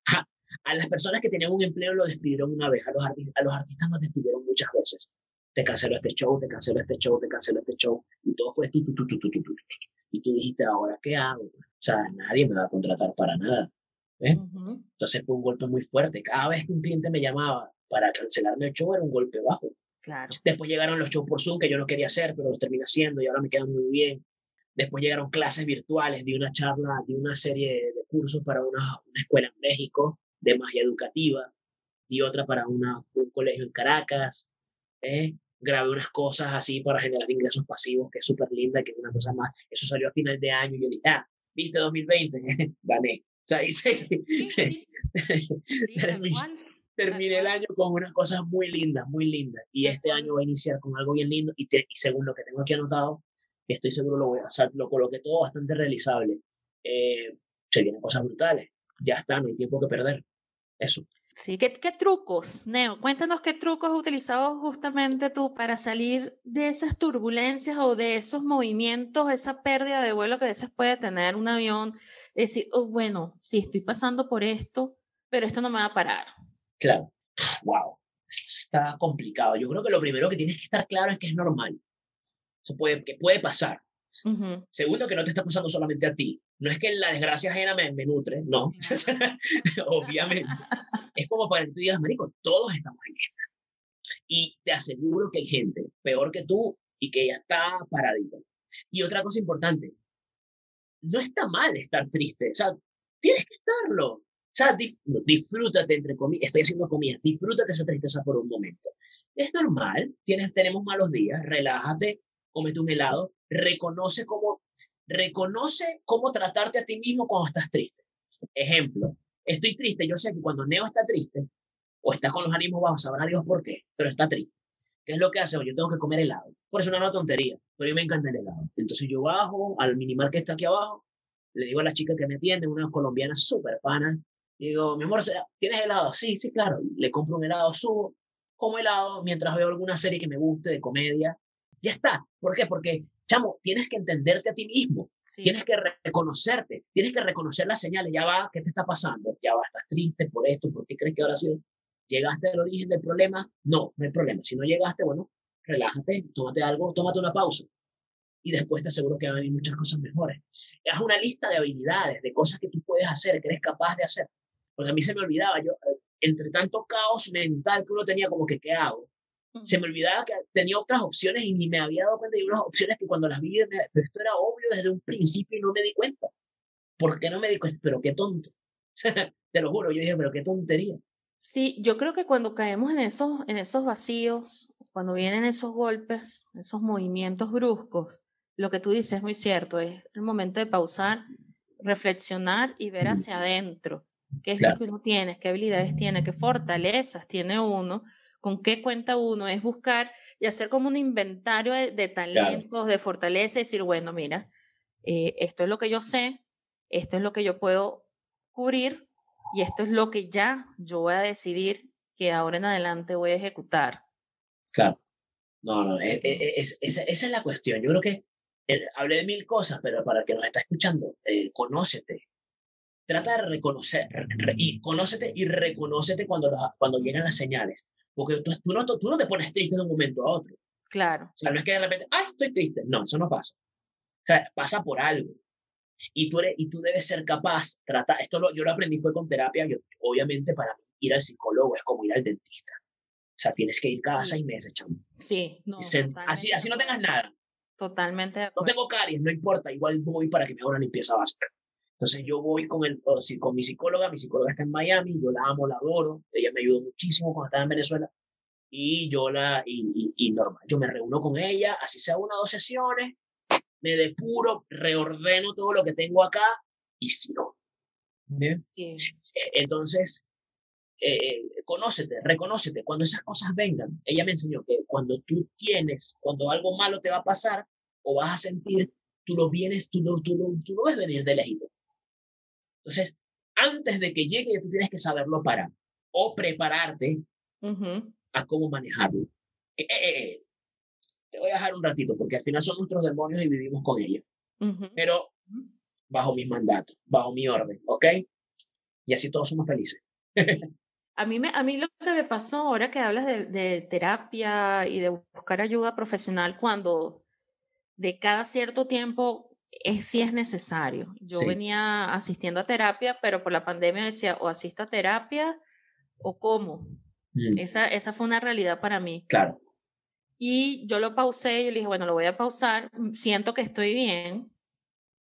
a, las personas que tenían un empleo lo despidieron una vez, a los, artistas, a los artistas nos despidieron muchas veces. Te canceló este show, te canceló este show, te canceló este show, y todo fue tú, tú, tú, tú, tú, tú, tú. Y tú dijiste, ahora, ¿qué hago? O sea, nadie me va a contratar para nada. ¿eh? Entonces fue un golpe muy fuerte. Cada vez que un cliente me llamaba, para cancelarme el show era un golpe bajo. Claro. Después llegaron los shows por Zoom que yo no quería hacer, pero los terminé haciendo y ahora me quedan muy bien. Después llegaron clases virtuales, di una charla, di una serie de cursos para una, una escuela en México de magia educativa, di otra para una, un colegio en Caracas, ¿eh? grabé unas cosas así para generar ingresos pasivos, que es súper linda, que es una cosa más. Eso salió a final de año y yo dije, ah, viste 2020, gané. O sea, hice... Sí, sí, sí. terminé el año con unas cosas muy lindas, muy lindas. Y este año va a iniciar con algo bien lindo. Y, según lo que tengo aquí anotado, estoy seguro lo voy a hacer, lo coloqué todo bastante realizable. Eh, se vienen cosas brutales. Ya está, no hay tiempo que perder. Eso. Sí, ¿Qué, ¿qué, trucos, Neo? Cuéntanos qué trucos has utilizado justamente tú para salir de esas turbulencias o de esos movimientos, esa pérdida de vuelo que a veces puede tener un avión. decir, oh, bueno, sí, estoy pasando por esto, pero esto no me va a parar. Claro, wow, está complicado. Yo creo que lo primero que tienes que estar claro es que es normal. Eso puede, que puede pasar. Segundo, que no te está pasando solamente a ti. No es que la desgracia ajena me, me nutre, no. Obviamente. es como para que tú digas, marico, todos estamos en esta. Y te aseguro que hay gente peor que tú y que ya está paradita. Y otra cosa importante, no está mal estar triste. O sea, tienes que estarlo. O sea, disfrútate, entre comillas, estoy haciendo comillas, disfrútate esa tristeza por un momento. Es normal, tienes, tenemos malos días, relájate, comete un helado, reconoce cómo, reconoce cómo tratarte a ti mismo cuando estás triste. Ejemplo, estoy triste, yo sé que cuando Neo está triste o está con los ánimos bajos, sabrá Dios por qué, pero está triste. ¿Qué es lo que hace? Yo tengo que comer helado. Por eso no es una tontería, pero a mí me encanta el helado. Entonces yo bajo al minimal que está aquí abajo, le digo a la chica que me atiende, una colombiana súper pana, digo, mi amor, ¿tienes helado? Sí, sí, claro. Le compro un helado, subo, como helado mientras veo alguna serie que me guste de comedia. Ya está. ¿Por qué? Porque, chamo, tienes que entenderte a ti mismo. Tienes que reconocerte. Tienes que reconocer las señales. Ya va, ¿qué te está pasando? Ya va, estás triste por esto, ¿por qué crees que ahora sido? ¿Llegaste al origen del problema? No, no hay problema. Si no llegaste, bueno, relájate, tómate algo, tómate una pausa. Y después te aseguro que van a venir muchas cosas mejores. Haz una lista de habilidades, de cosas que tú puedes hacer, que eres capaz de hacer. Porque a mí se me olvidaba, yo, entre tanto caos mental que uno tenía, como que, ¿qué hago? Se me olvidaba que tenía otras opciones y ni me había dado cuenta de unas opciones que cuando las vi, pero esto era obvio desde un principio y no me di cuenta. ¿Por qué no me di cuenta? Pero qué tonto. Te lo juro, yo dije, pero qué tontería. Sí, yo creo que cuando caemos en esos, en esos vacíos, cuando vienen esos golpes, esos movimientos bruscos, lo que tú dices es muy cierto, es el momento de pausar, reflexionar y ver hacia adentro qué es lo que uno tiene, qué habilidades tiene, qué fortalezas tiene uno, con qué cuenta uno, es buscar y hacer como un inventario de, talentos, de fortaleza y decir, bueno, mira, eh, esto es lo que yo sé, esto es lo que yo puedo cubrir y esto es lo que ya yo voy a decidir que ahora en adelante voy a ejecutar. Claro. No, no, e, e, es, esa es la cuestión. Yo creo que eh, hablé de mil cosas, pero para el que nos está escuchando, eh, conócete, Trata de reconocer, y conócete y reconócete cuando, cuando llegan las señales. Porque tú, tú, no, tú no te pones triste de un momento a otro. Claro. O sea, no es que de repente, ay, estoy triste. No, eso no pasa. O sea, pasa por algo. Y tú, eres, y tú debes ser capaz, trata, esto lo, yo lo aprendí fue con terapia, yo, obviamente para mí ir al psicólogo es como ir al dentista. O sea, tienes que ir cada seis meses, chamo. Sí, no. así, así no tengas nada. Totalmente. No tengo caries, no importa, igual voy para que me haga una limpieza básica. Entonces yo voy con, el, con mi psicóloga, mi psicóloga está en Miami, yo la amo, la adoro, ella me ayudó muchísimo cuando estaba en Venezuela y yo la, y, y, normal, yo me reúno con ella, así sea una o dos sesiones, me depuro, reordeno todo lo que tengo acá y si no. Sí. E, entonces, eh, conócete, reconócete, cuando esas cosas vengan, ella me enseñó que cuando tú tienes, cuando algo malo te va a pasar o vas a sentir, tú lo vienes, tú lo, tú lo, tú lo ves venir de lejito. Entonces, antes de que llegue, tú tienes que saberlo parar o prepararte a cómo manejarlo. Eh, eh, eh, te voy a dejar un ratito porque al final son nuestros demonios y vivimos con ellos. Pero bajo mis mandatos, bajo mi orden, ¿ok? Y así todos somos felices. A mí, me, a mí lo que me pasó ahora que hablas de, de, terapia y de buscar ayuda profesional cuando de cada cierto tiempo es, si es necesario. Yo venía asistiendo a terapia, pero por la pandemia decía, o asisto a terapia o cómo. Mm. Esa, esa fue una realidad para mí. Claro. Y yo lo pausé, yo le dije, bueno, lo voy a pausar, mm, siento que estoy bien,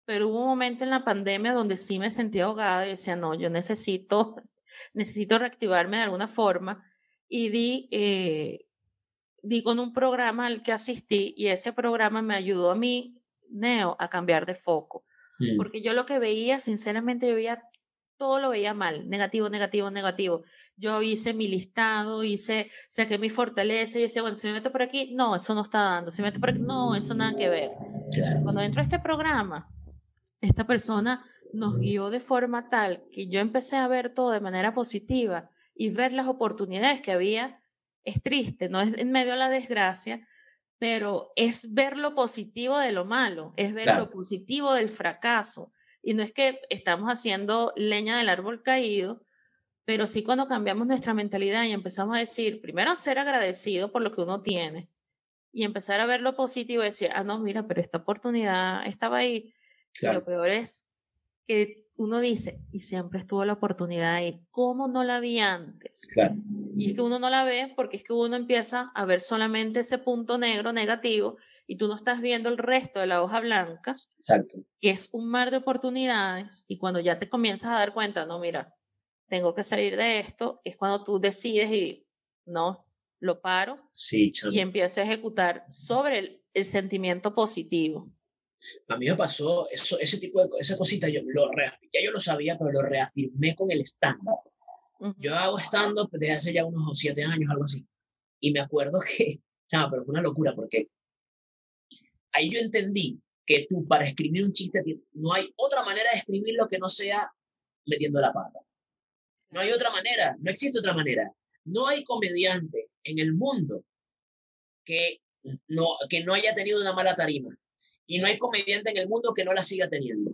pero hubo un momento en la pandemia donde sí me sentí ahogada y decía, no, yo necesito, necesito reactivarme de alguna forma. Y di, eh, di con un programa al que asistí y ese programa me ayudó a mí Neo a cambiar de foco. Mm. Porque yo lo que veía, sinceramente, yo veía todo lo veía mal, negativo, negativo, negativo. Yo hice mi listado, hice, saqué mi fortaleza y decía, bueno, si me meto por aquí, no, eso no está dando. Si me meto por aquí, no, eso nada que ver. Cuando entro a este programa, esta persona nos guió de forma tal que yo empecé a ver todo de manera positiva y ver las oportunidades que había. Es triste, no es en medio de la desgracia, pero es ver lo positivo de lo malo, es ver lo positivo del fracaso. Y no es que estamos haciendo leña del árbol caído, pero sí cuando cambiamos nuestra mentalidad y empezamos a decir, primero ser agradecido por lo que uno tiene y empezar a ver lo positivo y decir, ah, no, mira, pero esta oportunidad estaba ahí. Lo peor es que uno dice, y siempre estuvo la oportunidad ahí, ¿cómo no la vi antes? Claro. Y es que uno no la ve porque es que uno empieza a ver solamente ese punto negro negativo y tú no estás viendo el resto de la hoja blanca, Exacto. que es un mar de oportunidades y cuando ya te comienzas a dar cuenta, no, mira, tengo que salir de esto, es cuando tú decides y no, lo paro sí, y empiezo a ejecutar sobre el, el sentimiento positivo. A mí me pasó eso, ese tipo de esa cosita, yo lo ya yo lo sabía, pero lo reafirmé con el stand-up. Yo hago stand-up desde hace ya unos siete años, algo así. Y me acuerdo que, chama, pero fue una locura porque ahí yo entendí que tú para escribir un chiste no hay otra manera de escribirlo que no sea metiendo la pata. No hay otra manera, no existe otra manera. No hay comediante en el mundo que no, que no haya tenido una mala tarima. Y no hay comediante en el mundo que no la siga teniendo.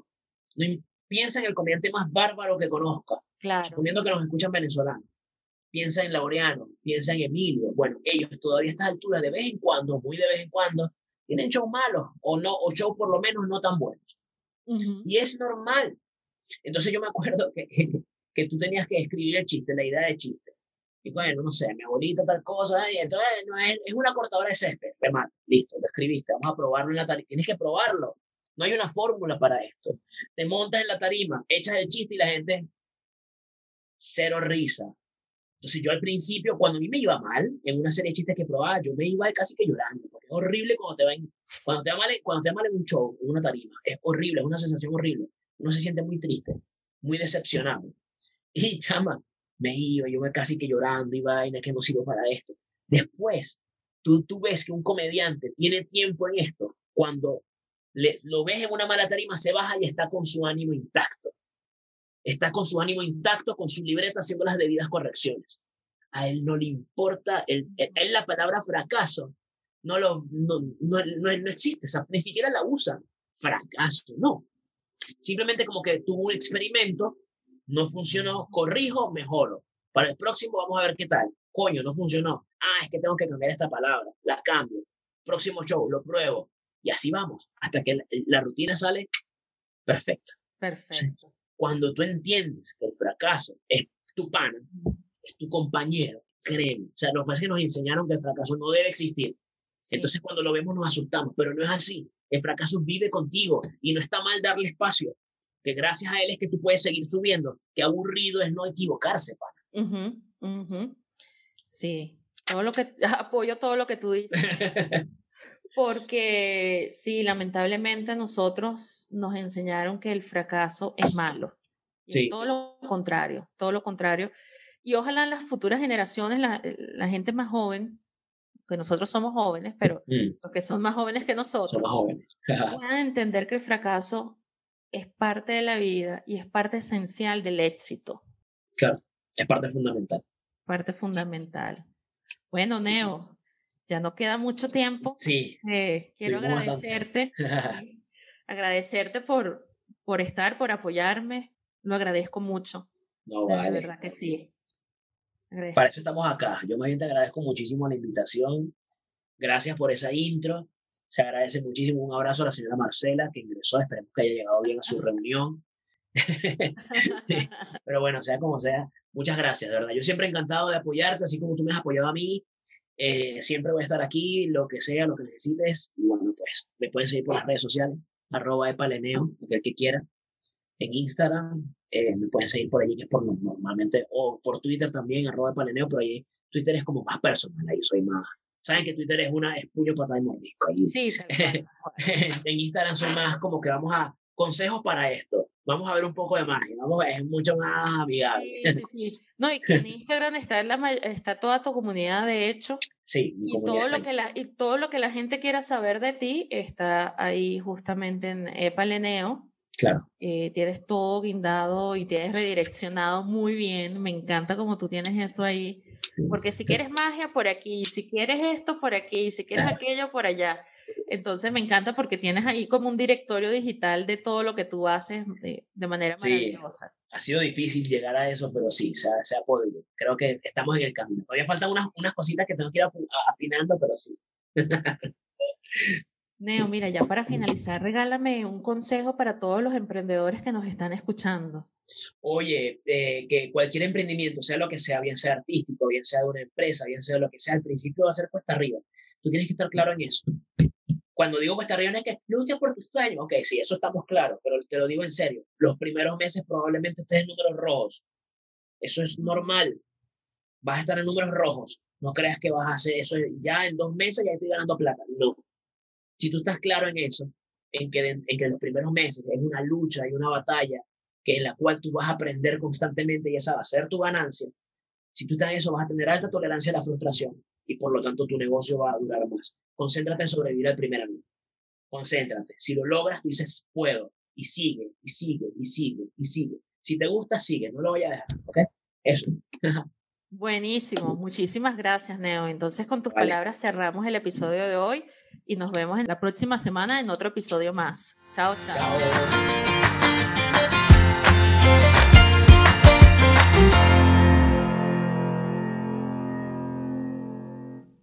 No, piensa en el comediante más bárbaro que conozca, claro. suponiendo que nos escuchan venezolanos. Piensa en Laureano, piensa en Emilio. Bueno, ellos todavía a estas alturas, de vez en cuando, muy de vez en cuando, tienen shows malos o no, o shows por lo menos no tan buenos. Y es normal. Entonces yo me acuerdo que, que tú tenías que escribir el chiste, la idea de chiste. Y bueno, no sé, mi abuelita tal cosa, y entonces no es, es una cortadora de césped, remate, listo, lo escribiste, vamos a probarlo en la tarima, tienes que probarlo, no hay una fórmula para esto. Te montas en la tarima, echas el chiste y la gente, cero risa. Entonces yo al principio, cuando a mí me iba mal, en una serie de chistes que probaba, yo me iba casi que llorando, porque es horrible cuando te va, cuando te va mal, cuando te va mal en un show, en una tarima, es horrible, es una sensación horrible. Uno se siente muy triste, muy decepcionado. Y chama, me iba, yo me casi que llorando y vaina, que no sirvo para esto. Después, tú, tú ves que un comediante tiene tiempo en esto cuando le, lo ves en una mala tarima, se baja y está con su ánimo intacto. Está con su ánimo intacto, con su libreta haciendo las debidas correcciones. A él no le importa, él, él la palabra fracaso no, lo, no, no, no, existe, ni siquiera la usan. Fracaso, no. Simplemente como que tuvo un experimento, no funcionó, corrijo, mejoro. Para el próximo vamos a ver qué tal. Coño, no funcionó. Ah, es que tengo que cambiar esta palabra. La cambio. Próximo show, lo pruebo. Y así vamos, hasta que la, rutina sale perfecta. Perfecto. cuando tú entiendes que el fracaso es tu pana, es tu compañero, créeme. O sea, lo que pasa es que nos enseñaron que el fracaso no debe existir. Entonces, cuando lo vemos, nos asustamos, pero no es así. El fracaso vive contigo y no está mal darle espacio. Que gracias a él es que tú puedes seguir subiendo. Qué aburrido es no equivocarse, pana. Sí, todo lo que apoyo todo lo que tú dices. Porque sí, lamentablemente nosotros nos enseñaron que el fracaso es malo. Y todo lo contrario, todo lo contrario. Y ojalá las futuras generaciones, la, la gente más joven, que nosotros somos jóvenes, pero mm. los que son más jóvenes que nosotros, puedan entender que el fracaso es parte de la vida y es parte esencial del éxito. Claro, es parte fundamental. Parte fundamental. Bueno, Neo, ya no queda mucho tiempo. Sí. Eh, quiero agradecerte. agradecerte por, por estar, por apoyarme. Lo agradezco mucho. No, vale. De verdad que sí. Para eso estamos acá. Yo más bien te agradezco muchísimo la invitación. Gracias por esa intro. Se agradece muchísimo. Un abrazo a la señora Marcela que ingresó. Esperemos que haya llegado bien a su reunión. Pero bueno, sea como sea, muchas gracias, de verdad. Yo siempre encantado de apoyarte, así como tú me has apoyado a mí. Eh, siempre voy a estar aquí, lo que sea, lo que necesites. Y bueno, pues me pueden seguir por las redes sociales, arroba epaleneo, el que quiera. En Instagram, eh, me pueden seguir por allí, que es por normalmente, o por Twitter también, arroba epaleneo, pero ahí Twitter es como más personal, ahí soy más. Saben que Twitter es una es puño, patada y mordisco. Ahí. Sí, en Instagram soy más como que vamos a consejos para esto. Vamos a ver un poco de magia, vamos es mucho más amigable. Sí, sí, sí. No, y que en Instagram está, la, está toda tu comunidad, de hecho. Sí, mi y todo lo que la Y todo lo que la gente quiera saber de ti está ahí justamente en Epaleneo. Claro. Eh, tienes todo guindado y tienes redireccionado muy bien. Me encanta como tú tienes eso ahí. Porque si quieres magia, por aquí. Si quieres esto, por aquí. Si quieres aquello, por allá. Entonces me encanta porque tienes ahí como un directorio digital de todo lo que tú haces de, de manera maravillosa. Ha sido difícil llegar a eso, pero sí, se ha, se ha podido. Creo que estamos en el camino. Todavía faltan unas, unas cositas que tengo que ir afinando, pero sí. Neo, mira, ya para finalizar, regálame un consejo para todos los emprendedores que nos están escuchando. Oye, eh, que cualquier emprendimiento, sea lo que sea, bien sea artístico, bien sea de una empresa, bien sea lo que sea, al principio va a ser cuesta arriba. Tú tienes que estar claro en eso. Cuando digo cuesta arriba, no es que lucha por tus sueños. Ok, sí, eso estamos claros, pero te lo digo en serio. Los primeros meses probablemente estés en números rojos. Eso es normal. Vas a estar en números rojos. No creas que vas a hacer eso ya en dos meses ya estoy ganando plata. No. Si tú estás claro en eso, en que, en que los primeros meses es una lucha y una batalla que en la cual tú vas a aprender constantemente y esa va a ser tu ganancia, si tú estás en eso vas a tener alta tolerancia a la frustración y por lo tanto tu negocio va a durar más. Concéntrate en sobrevivir al primer año. Concéntrate. Si lo logras, tú dices, puedo. Y sigue, y sigue, y sigue, y sigue. Si te gusta, sigue. No lo voy a dejar. ¿Ok? Eso. Buenísimo. Muchísimas gracias, Neo. Entonces, con tus palabras cerramos el episodio de hoy y nos vemos en la próxima semana en otro episodio más. Chao, chao. chao.